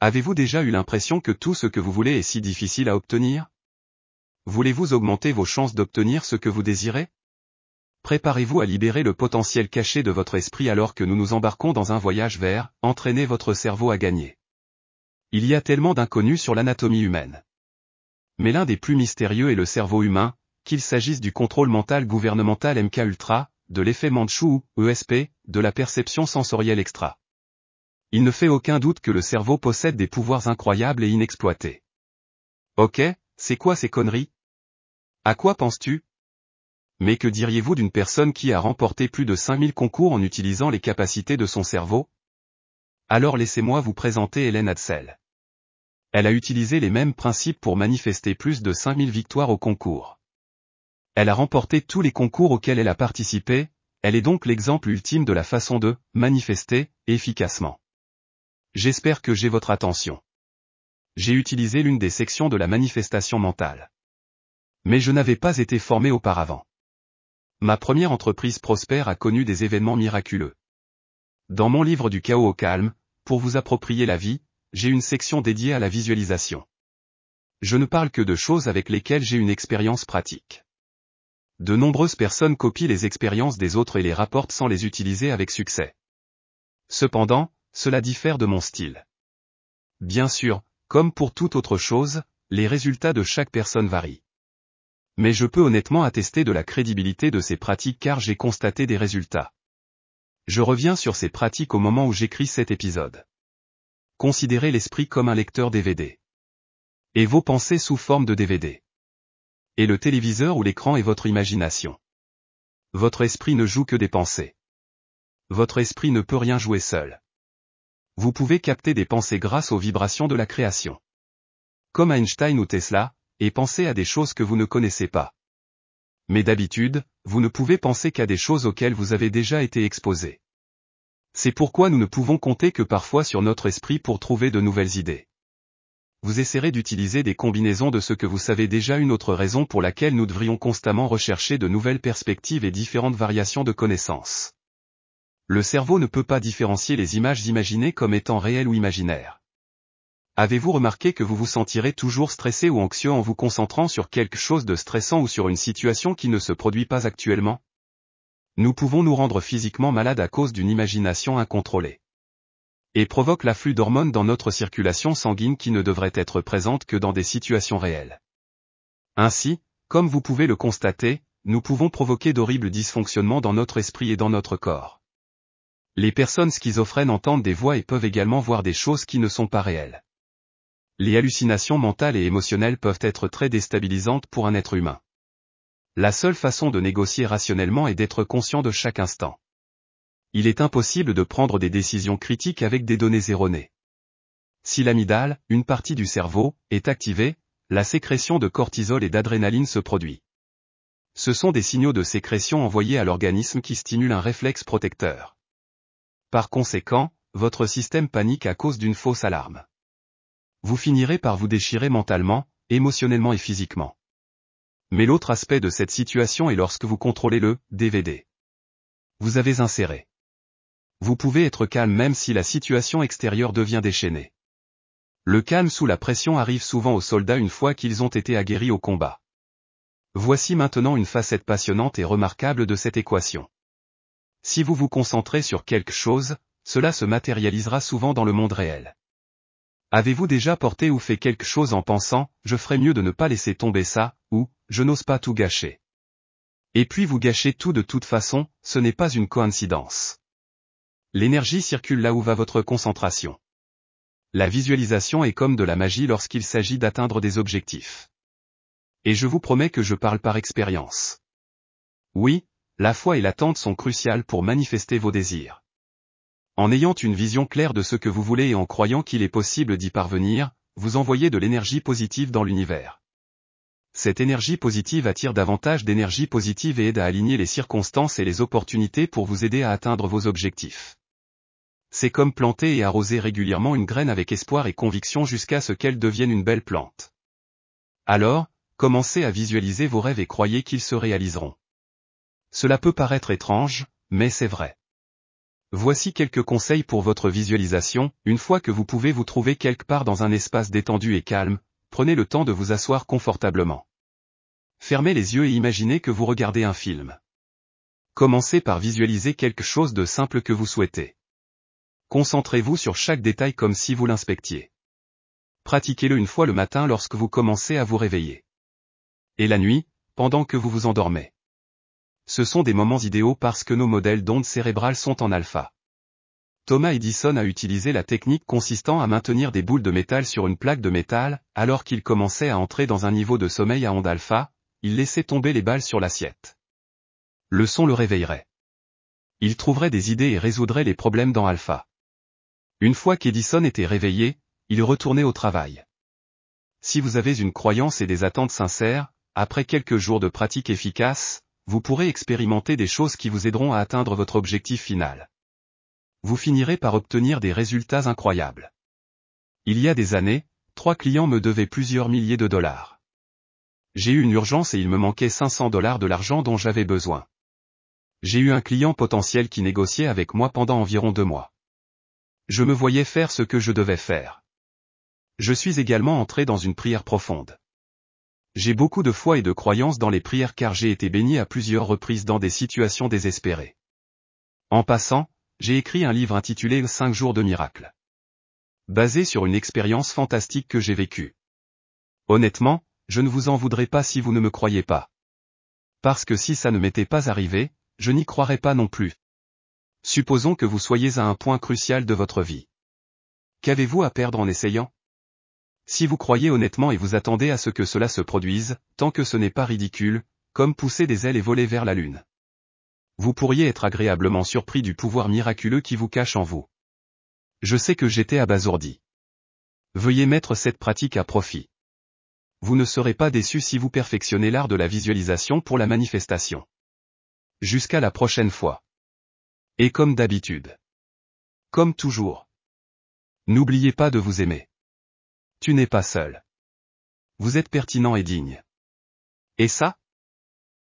Avez-vous déjà eu l'impression que tout ce que vous voulez est si difficile à obtenir? Voulez-vous augmenter vos chances d'obtenir ce que vous désirez? Préparez-vous à libérer le potentiel caché de votre esprit alors que nous nous embarquons dans un voyage vers entraîner votre cerveau à gagner. Il y a tellement d'inconnus sur l'anatomie humaine. Mais l'un des plus mystérieux est le cerveau humain, qu'il s'agisse du contrôle mental gouvernemental MK Ultra, de l'effet Manchou, ESP, de la perception sensorielle extra. Il ne fait aucun doute que le cerveau possède des pouvoirs incroyables et inexploités. Ok, c'est quoi ces conneries? À quoi penses-tu? Mais que diriez-vous d'une personne qui a remporté plus de 5000 concours en utilisant les capacités de son cerveau? Alors laissez-moi vous présenter Hélène Hadsel. Elle a utilisé les mêmes principes pour manifester plus de 5000 victoires au concours. Elle a remporté tous les concours auxquels elle a participé, elle est donc l'exemple ultime de la façon de manifester efficacement. J'espère que j'ai votre attention. J'ai utilisé l'une des sections de la manifestation mentale. Mais je n'avais pas été formé auparavant. Ma première entreprise prospère a connu des événements miraculeux. Dans mon livre du chaos au calme, pour vous approprier la vie, j'ai une section dédiée à la visualisation. Je ne parle que de choses avec lesquelles j'ai une expérience pratique. De nombreuses personnes copient les expériences des autres et les rapportent sans les utiliser avec succès. Cependant, cela diffère de mon style. Bien sûr, comme pour toute autre chose, les résultats de chaque personne varient. Mais je peux honnêtement attester de la crédibilité de ces pratiques car j'ai constaté des résultats. Je reviens sur ces pratiques au moment où j'écris cet épisode. Considérez l'esprit comme un lecteur DVD. Et vos pensées sous forme de DVD. Et le téléviseur ou l'écran est votre imagination. Votre esprit ne joue que des pensées. Votre esprit ne peut rien jouer seul vous pouvez capter des pensées grâce aux vibrations de la création. Comme Einstein ou Tesla, et penser à des choses que vous ne connaissez pas. Mais d'habitude, vous ne pouvez penser qu'à des choses auxquelles vous avez déjà été exposé. C'est pourquoi nous ne pouvons compter que parfois sur notre esprit pour trouver de nouvelles idées. Vous essaierez d'utiliser des combinaisons de ce que vous savez déjà une autre raison pour laquelle nous devrions constamment rechercher de nouvelles perspectives et différentes variations de connaissances. Le cerveau ne peut pas différencier les images imaginées comme étant réelles ou imaginaires. Avez-vous remarqué que vous vous sentirez toujours stressé ou anxieux en vous concentrant sur quelque chose de stressant ou sur une situation qui ne se produit pas actuellement? Nous pouvons nous rendre physiquement malades à cause d'une imagination incontrôlée. Et provoque l'afflux d'hormones dans notre circulation sanguine qui ne devrait être présente que dans des situations réelles. Ainsi, comme vous pouvez le constater, nous pouvons provoquer d'horribles dysfonctionnements dans notre esprit et dans notre corps. Les personnes schizophrènes entendent des voix et peuvent également voir des choses qui ne sont pas réelles. Les hallucinations mentales et émotionnelles peuvent être très déstabilisantes pour un être humain. La seule façon de négocier rationnellement est d'être conscient de chaque instant. Il est impossible de prendre des décisions critiques avec des données erronées. Si l'amygdale, une partie du cerveau, est activée, la sécrétion de cortisol et d'adrénaline se produit. Ce sont des signaux de sécrétion envoyés à l'organisme qui stimulent un réflexe protecteur. Par conséquent, votre système panique à cause d'une fausse alarme. Vous finirez par vous déchirer mentalement, émotionnellement et physiquement. Mais l'autre aspect de cette situation est lorsque vous contrôlez le DVD. Vous avez inséré. Vous pouvez être calme même si la situation extérieure devient déchaînée. Le calme sous la pression arrive souvent aux soldats une fois qu'ils ont été aguerris au combat. Voici maintenant une facette passionnante et remarquable de cette équation. Si vous vous concentrez sur quelque chose, cela se matérialisera souvent dans le monde réel. Avez-vous déjà porté ou fait quelque chose en pensant, je ferais mieux de ne pas laisser tomber ça, ou, je n'ose pas tout gâcher. Et puis vous gâchez tout de toute façon, ce n'est pas une coïncidence. L'énergie circule là où va votre concentration. La visualisation est comme de la magie lorsqu'il s'agit d'atteindre des objectifs. Et je vous promets que je parle par expérience. Oui, la foi et l'attente sont cruciales pour manifester vos désirs. En ayant une vision claire de ce que vous voulez et en croyant qu'il est possible d'y parvenir, vous envoyez de l'énergie positive dans l'univers. Cette énergie positive attire davantage d'énergie positive et aide à aligner les circonstances et les opportunités pour vous aider à atteindre vos objectifs. C'est comme planter et arroser régulièrement une graine avec espoir et conviction jusqu'à ce qu'elle devienne une belle plante. Alors, commencez à visualiser vos rêves et croyez qu'ils se réaliseront. Cela peut paraître étrange, mais c'est vrai. Voici quelques conseils pour votre visualisation, une fois que vous pouvez vous trouver quelque part dans un espace détendu et calme, prenez le temps de vous asseoir confortablement. Fermez les yeux et imaginez que vous regardez un film. Commencez par visualiser quelque chose de simple que vous souhaitez. Concentrez-vous sur chaque détail comme si vous l'inspectiez. Pratiquez-le une fois le matin lorsque vous commencez à vous réveiller. Et la nuit, pendant que vous vous endormez. Ce sont des moments idéaux parce que nos modèles d'ondes cérébrales sont en alpha. Thomas Edison a utilisé la technique consistant à maintenir des boules de métal sur une plaque de métal, alors qu'il commençait à entrer dans un niveau de sommeil à onde alpha, il laissait tomber les balles sur l'assiette. Le son le réveillerait. Il trouverait des idées et résoudrait les problèmes dans alpha. Une fois qu'Edison était réveillé, il retournait au travail. Si vous avez une croyance et des attentes sincères, après quelques jours de pratique efficace, vous pourrez expérimenter des choses qui vous aideront à atteindre votre objectif final. Vous finirez par obtenir des résultats incroyables. Il y a des années, trois clients me devaient plusieurs milliers de dollars. J'ai eu une urgence et il me manquait 500 dollars de l'argent dont j'avais besoin. J'ai eu un client potentiel qui négociait avec moi pendant environ deux mois. Je me voyais faire ce que je devais faire. Je suis également entré dans une prière profonde. J'ai beaucoup de foi et de croyance dans les prières car j'ai été béni à plusieurs reprises dans des situations désespérées. En passant, j'ai écrit un livre intitulé 5 jours de miracles. Basé sur une expérience fantastique que j'ai vécue. Honnêtement, je ne vous en voudrais pas si vous ne me croyez pas. Parce que si ça ne m'était pas arrivé, je n'y croirais pas non plus. Supposons que vous soyez à un point crucial de votre vie. Qu'avez-vous à perdre en essayant? Si vous croyez honnêtement et vous attendez à ce que cela se produise, tant que ce n'est pas ridicule, comme pousser des ailes et voler vers la lune. Vous pourriez être agréablement surpris du pouvoir miraculeux qui vous cache en vous. Je sais que j'étais abasourdi. Veuillez mettre cette pratique à profit. Vous ne serez pas déçu si vous perfectionnez l'art de la visualisation pour la manifestation. Jusqu'à la prochaine fois. Et comme d'habitude. Comme toujours. N'oubliez pas de vous aimer. Tu n'es pas seul. Vous êtes pertinent et digne. Et ça